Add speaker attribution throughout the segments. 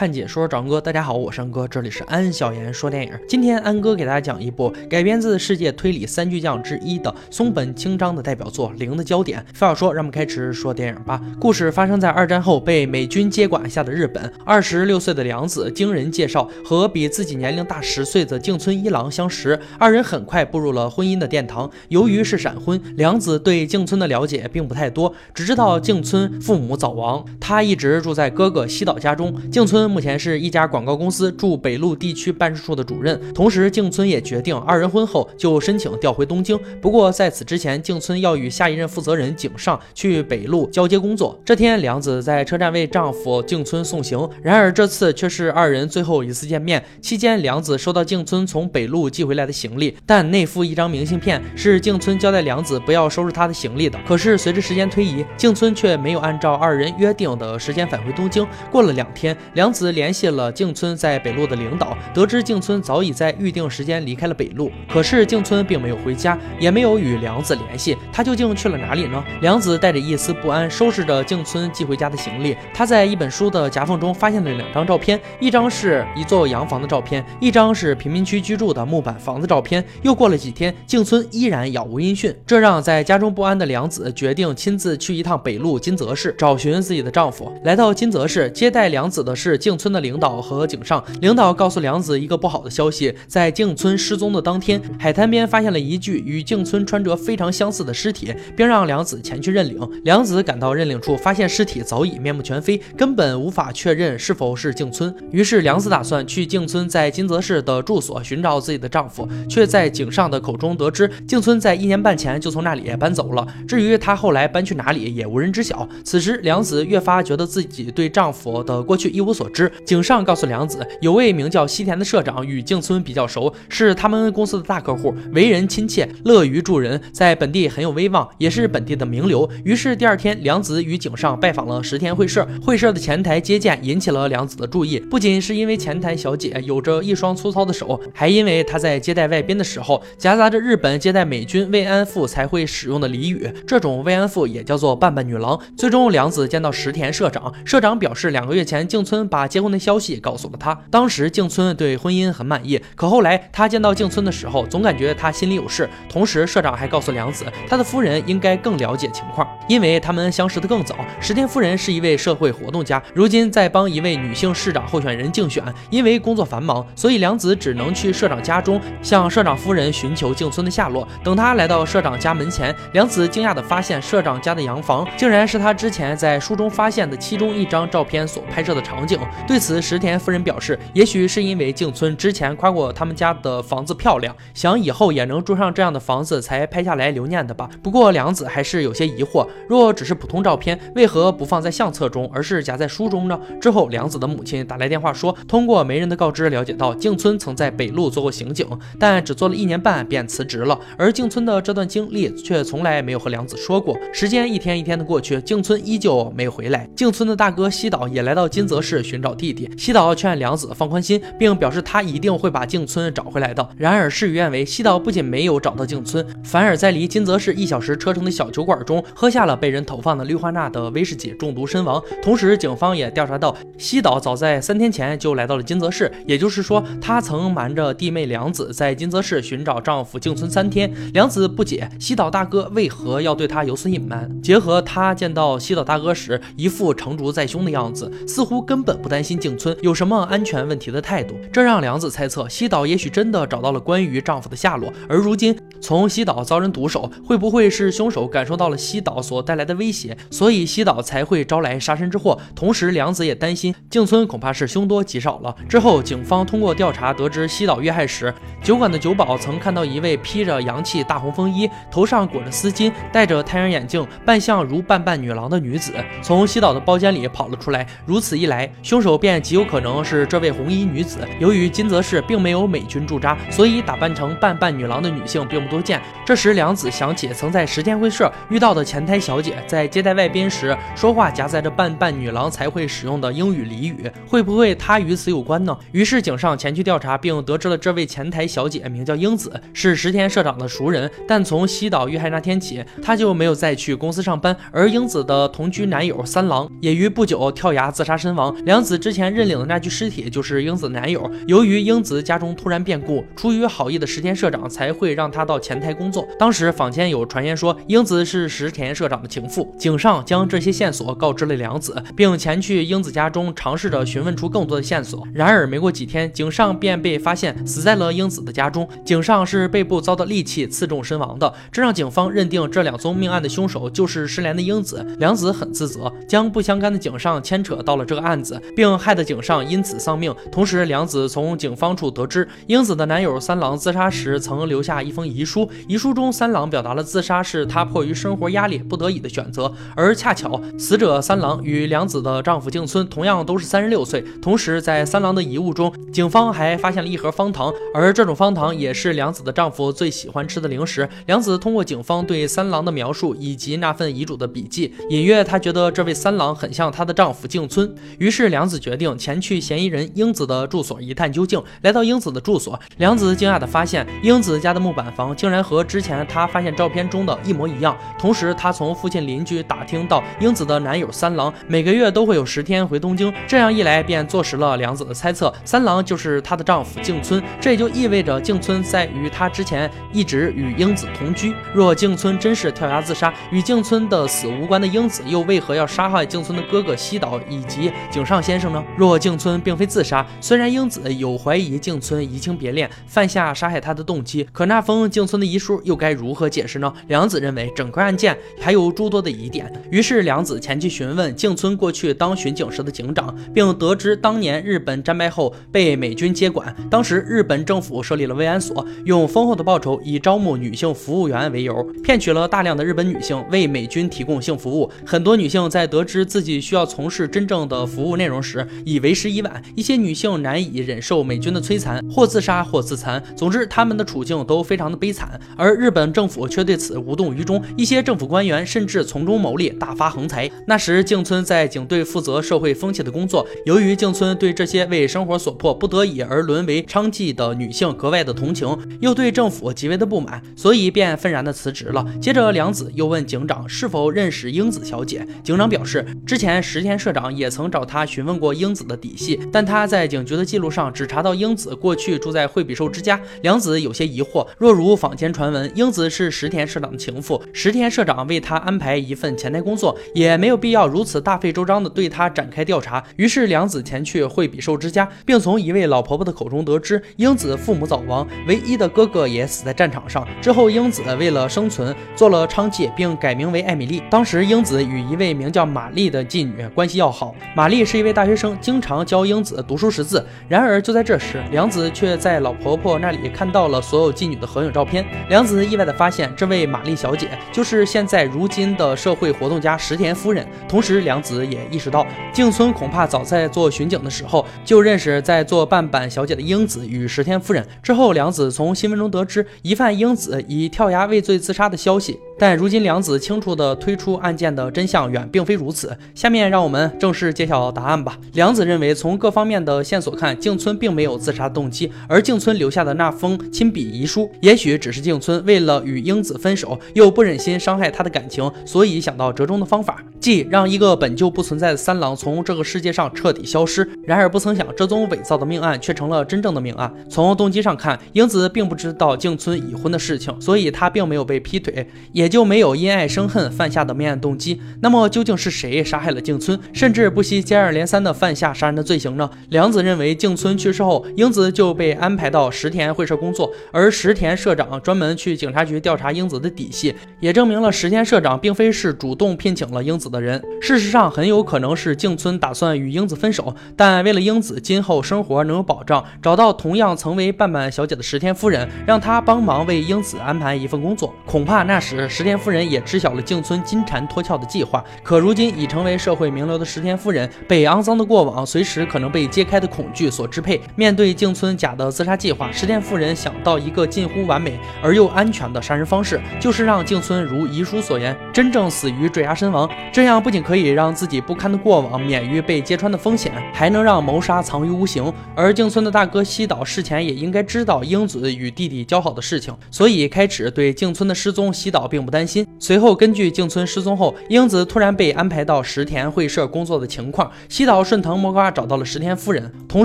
Speaker 1: 看解说长哥，大家好，我是安哥，这里是安小言说电影。今天安哥给大家讲一部改编自世界推理三巨匠之一的松本清张的代表作《零的焦点》。废话说，让我们开始说电影吧。故事发生在二战后被美军接管下的日本。二十六岁的良子经人介绍和比自己年龄大十岁的静村一郎相识，二人很快步入了婚姻的殿堂。由于是闪婚，良子对静村的了解并不太多，只知道静村父母早亡，他一直住在哥哥西岛家中。静村。目前是一家广告公司驻北陆地区办事处的主任，同时静村也决定二人婚后就申请调回东京。不过在此之前，静村要与下一任负责人井上去北陆交接工作。这天，良子在车站为丈夫静村送行，然而这次却是二人最后一次见面。期间，良子收到静村从北陆寄回来的行李，但内附一张明信片，是静村交代良子不要收拾他的行李的。可是随着时间推移，静村却没有按照二人约定的时间返回东京。过了两天，良子。子联系了静村在北路的领导，得知静村早已在预定时间离开了北路。可是静村并没有回家，也没有与良子联系，他究竟去了哪里呢？良子带着一丝不安收拾着静村寄回家的行李。他在一本书的夹缝中发现了两张照片，一张是一座洋房的照片，一张是贫民区居住的木板房子照片。又过了几天，静村依然杳无音讯，这让在家中不安的良子决定亲自去一趟北路金泽市找寻自己的丈夫。来到金泽市，接待良子的是静。村的领导和井上领导告诉良子一个不好的消息，在静村失踪的当天，海滩边发现了一具与静村穿着非常相似的尸体，并让良子前去认领。良子赶到认领处，发现尸体早已面目全非，根本无法确认是否是静村。于是良子打算去静村在金泽市的住所寻找自己的丈夫，却在井上的口中得知静村在一年半前就从那里搬走了。至于她后来搬去哪里，也无人知晓。此时良子越发觉得自己对丈夫的过去一无所知。井上告诉良子，有位名叫西田的社长与静村比较熟，是他们公司的大客户，为人亲切，乐于助人，在本地很有威望，也是本地的名流。于是第二天，良子与井上拜访了石田会社。会社的前台接见引起了良子的注意，不仅是因为前台小姐有着一双粗糙的手，还因为她在接待外宾的时候夹杂着日本接待美军慰安妇才会使用的俚语，这种慰安妇也叫做半半女郎。最终，良子见到石田社长，社长表示两个月前静村把把结婚的消息告诉了他。当时静村对婚姻很满意，可后来他见到静村的时候，总感觉他心里有事。同时，社长还告诉良子，他的夫人应该更了解情况，因为他们相识的更早。石田夫人是一位社会活动家，如今在帮一位女性市长候选人竞选。因为工作繁忙，所以良子只能去社长家中向社长夫人寻求静村的下落。等他来到社长家门前，良子惊讶地发现，社长家的洋房竟然是他之前在书中发现的其中一张照片所拍摄的场景。对此，石田夫人表示，也许是因为静村之前夸过他们家的房子漂亮，想以后也能住上这样的房子，才拍下来留念的吧。不过良子还是有些疑惑，若只是普通照片，为何不放在相册中，而是夹在书中呢？之后，良子的母亲打来电话说，通过媒人的告知了解到，静村曾在北路做过刑警，但只做了一年半便辞职了。而静村的这段经历却从来没有和良子说过。时间一天一天的过去，静村依旧没有回来。静村的大哥西岛也来到金泽市寻找。弟弟西岛劝良子放宽心，并表示他一定会把静村找回来的。然而事与愿违，西岛不仅没有找到静村，反而在离金泽市一小时车程的小酒馆中喝下了被人投放的氯化钠的威士忌，中毒身亡。同时，警方也调查到西岛早在三天前就来到了金泽市，也就是说，他曾瞒着弟妹良子在金泽市寻找丈夫静村三天。良子不解西岛大哥为何要对他有所隐瞒，结合他见到西岛大哥时一副成竹在胸的样子，似乎根本不担心。静村有什么安全问题的态度？这让梁子猜测西岛也许真的找到了关于丈夫的下落。而如今从西岛遭人毒手，会不会是凶手感受到了西岛所带来的威胁，所以西岛才会招来杀身之祸？同时，良子也担心静村恐怕是凶多吉少了。之后，警方通过调查得知，西岛遇害时，酒馆的酒保曾看到一位披着洋气大红风衣、头上裹着丝巾、戴着太阳眼镜、扮相如半半女郎的女子从西岛的包间里跑了出来。如此一来，凶手。便极有可能是这位红衣女子。由于金泽市并没有美军驻扎，所以打扮成半半女郎的女性并不多见。这时，梁子想起曾在十天会社遇到的前台小姐，在接待外宾时说话夹杂着半半女郎才会使用的英语俚语，会不会她与此有关呢？于是井上前去调查，并得知了这位前台小姐名叫英子，是石田社长的熟人。但从西岛遇害那天起，她就没有再去公司上班。而英子的同居男友三郎也于不久跳崖自杀身亡。梁子之前认领的那具尸体就是英子男友。由于英子家中突然变故，出于好意的石田社长才会让他到前台工作。当时坊间有传言说英子是石田社长的情妇。井上将这些线索告知了梁子，并前去英子家中尝试着询问出更多的线索。然而没过几天，井上便被发现死在了英子的家中。井上是背部遭到利器刺中身亡的，这让警方认定这两宗命案的凶手就是失联的英子。梁子很自责，将不相干的井上牵扯到了这个案子，并害得井上因此丧命。同时，梁子从警方处得知，英子的男友三郎自杀时曾留下一封遗书，书遗书中三郎表达了自杀是他迫于生活压力不得已的选择。而恰巧死者三郎与梁子的丈夫静村同样都是三十六岁。同时，在三郎的遗物中，警方还发现了一盒方糖，而这种方糖也是梁子的丈夫最喜欢吃的零食。梁子通过警方对三郎的描述以及那份遗嘱的笔记，隐约他觉得这位三郎很像他的丈夫静村。于是，梁子决定前去嫌疑人英子的住所一探究竟。来到英子的住所，梁子惊讶地发现，英子家的木板房竟然和之前她发现照片中的一模一样。同时，她从附近邻居打听到，英子的男友三郎每个月都会有十天回东京。这样一来，便坐实了梁子的猜测，三郎就是她的丈夫静村。这也就意味着静村在与她之前一直与英子同居。若静村真是跳崖自杀，与静村的死无关的英子，又为何要杀害静村的哥哥西岛以及井上先生呢？若静村并非自杀，虽然英子有怀疑静村移情别恋，犯下杀害他的动机，可那封静村的遗书又该如何解释呢？梁子认为整个案件还有诸多的疑点，于是梁子前去询问静村过去当巡警时的警长，并得知当年日本战败后被美军接管，当时日本政府设立了慰安所，用丰厚的报酬以招募女性服务员为由，骗取了大量的日本女性为美军提供性服务。很多女性在得知自己需要从事真正的服务内容时，已为时已晚。一些女性难以忍受美军的摧残，或自杀，或自残。总之，她们的处境都非常的悲悲惨。而日本政府却对此无动于衷，一些政府官员甚至从中牟利，大发横财。那时，静村在警队负责社会风气的工作。由于静村对这些为生活所迫、不得已而沦为娼妓的女性格外的同情，又对政府极为的不满，所以便愤然的辞职了。接着，梁子又问警长是否认识英子小姐。警长表示，之前石田社长也曾找他询问过英子的底细，但他在警局的记录上只查到英子过去住在惠比寿之家。梁子有些疑惑，若如坊间传闻，英子是石田社长的情妇，石田社长为他安排一份前台工作，也没有必要如此大费周章的对他展开调查。于是，梁子前去惠比寿之家，并从一位老婆婆的口中得知，英子父母早亡，唯一的哥哥也死在战场上。之后，英子为了生存做了娼妓，并改名为艾米丽。当时，英子与一位名叫玛丽。的妓女关系要好。玛丽。是一位大学生，经常教英子读书识字。然而，就在这时，梁子却在老婆婆那里看到了所有妓女的合影照片。梁子意外的发现，这位玛丽小姐就是现在如今的社会活动家石田夫人。同时，梁子也意识到，静村恐怕早在做巡警的时候就认识在做半板小姐的英子与石田夫人。之后，梁子从新闻中得知疑犯英子以跳崖畏罪自杀的消息。但如今，梁子清楚地推出案件的真相远并非如此。下面让我们正式揭晓答案吧。梁子认为，从各方面的线索看，静村并没有自杀动机，而静村留下的那封亲笔遗书，也许只是静村为了与英子分手，又不忍心伤害她的感情，所以想到折中的方法，即让一个本就不存在的三郎从这个世界上彻底消失。然而不曾想，这宗伪造的命案却成了真正的命案。从动机上看，英子并不知道静村已婚的事情，所以她并没有被劈腿，也。就没有因爱生恨犯下的命案动机。那么究竟是谁杀害了静村，甚至不惜接二连三的犯下杀人的罪行呢？梁子认为，静村去世后，英子就被安排到石田会社工作，而石田社长专门去警察局调查英子的底细，也证明了石田社长并非是主动聘请了英子的人。事实上，很有可能是静村打算与英子分手，但为了英子今后生活能有保障，找到同样曾为半半小姐的石田夫人，让她帮忙为英子安排一份工作。恐怕那时。石田夫人也知晓了静村金蝉脱壳的计划。可如今已成为社会名流的石田夫人，被肮脏的过往、随时可能被揭开的恐惧所支配。面对静村假的自杀计划，石田夫人想到一个近乎完美而又安全的杀人方式，就是让静村如遗书所言，真正死于坠崖身亡。这样不仅可以让自己不堪的过往免于被揭穿的风险，还能让谋杀藏于无形。而静村的大哥西岛事前也应该知道英子与弟弟交好的事情，所以开始对静村的失踪，西岛并不担心。随后，根据静村失踪后，英子突然被安排到石田会社工作的情况，西岛顺藤摸瓜找到了石田夫人。同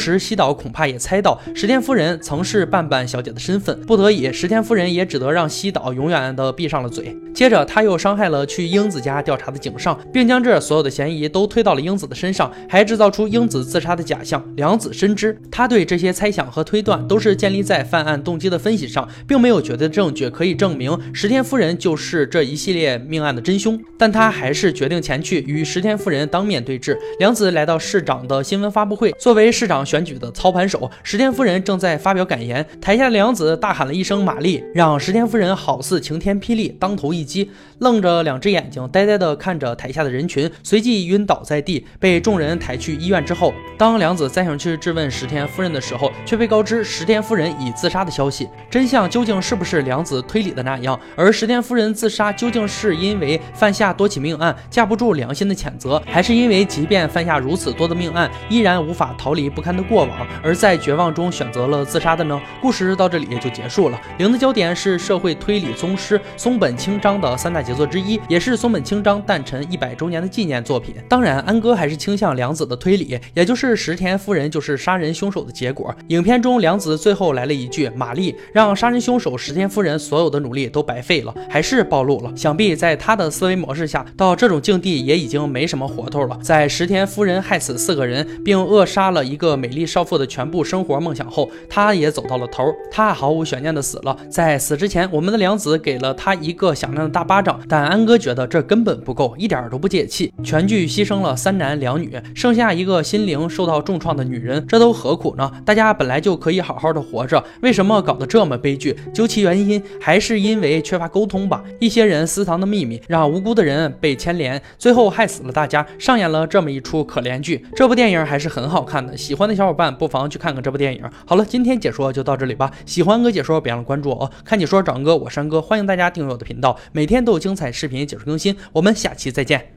Speaker 1: 时，西岛恐怕也猜到石田夫人曾是半半小姐的身份，不得已，石田夫人也只得让西岛永远的闭上了嘴。接着，他又伤害了去英子家调查的井上，并将这所有的嫌疑都推到了英子的身上，还制造出英子自杀的假象。良子深知，他对这些猜想和推断都是建立在犯案动机的分析上，并没有绝对的证据可以证明石田夫人就是是这一系列命案的真凶。但他还是决定前去与石田夫人当面对质。良子来到市长的新闻发布会，作为市长选举的操盘手，石田夫人正在发表感言。台下的良子大喊了一声“玛丽”，让石田夫人好似晴天霹雳，当头一击，愣着两只眼睛，呆呆地看着台下的人群，随即晕倒在地，被众人抬去医院之后，当良子再想去质问石田夫人的时候，却被告知石田夫人已自杀的消息。真相究竟是不是良子推理的那样？而石田夫人自杀究竟是因为犯下多起命案架不住良心的谴责，还是因为即便犯下如此多的命案，依然无法逃离不堪的过往，而在绝望中选择了自杀的呢？故事到这里也就结束了。零的焦点是社会推理宗师松本清张的三大杰作之一，也是松本清张诞辰一百周年的纪念作品。当然，安哥还是倾向良子的推理，也就是石田夫人就是杀人凶手的结果。影片中，良子最后来了一句：“玛丽让杀人凶手石田夫人所有的努力都白费了，还是暴露了。”想必在他的思维模式下，到这种境地也已经没什么活头了。在石田夫人害死四个人，并扼杀了一个美丽少妇的全部生活梦想后，他也走到了头。他毫无悬念的死了。在死之前，我们的良子给了他一个响亮的大巴掌，但安哥觉得这根本不够，一点都不解气。全剧牺牲了三男两女，剩下一个心灵受到重创的女人，这都何苦呢？大家本来就可以好好的活着，为什么搞得这么悲剧？究其原因，还是因为缺乏沟通吧。一些人私藏的秘密，让无辜的人被牵连，最后害死了大家，上演了这么一出可怜剧。这部电影还是很好看的，喜欢的小伙伴不妨去看看这部电影。好了，今天解说就到这里吧。喜欢哥解说，别忘了关注我哦。看解说找哥，我山哥，欢迎大家订阅我的频道，每天都有精彩视频解说更新。我们下期再见。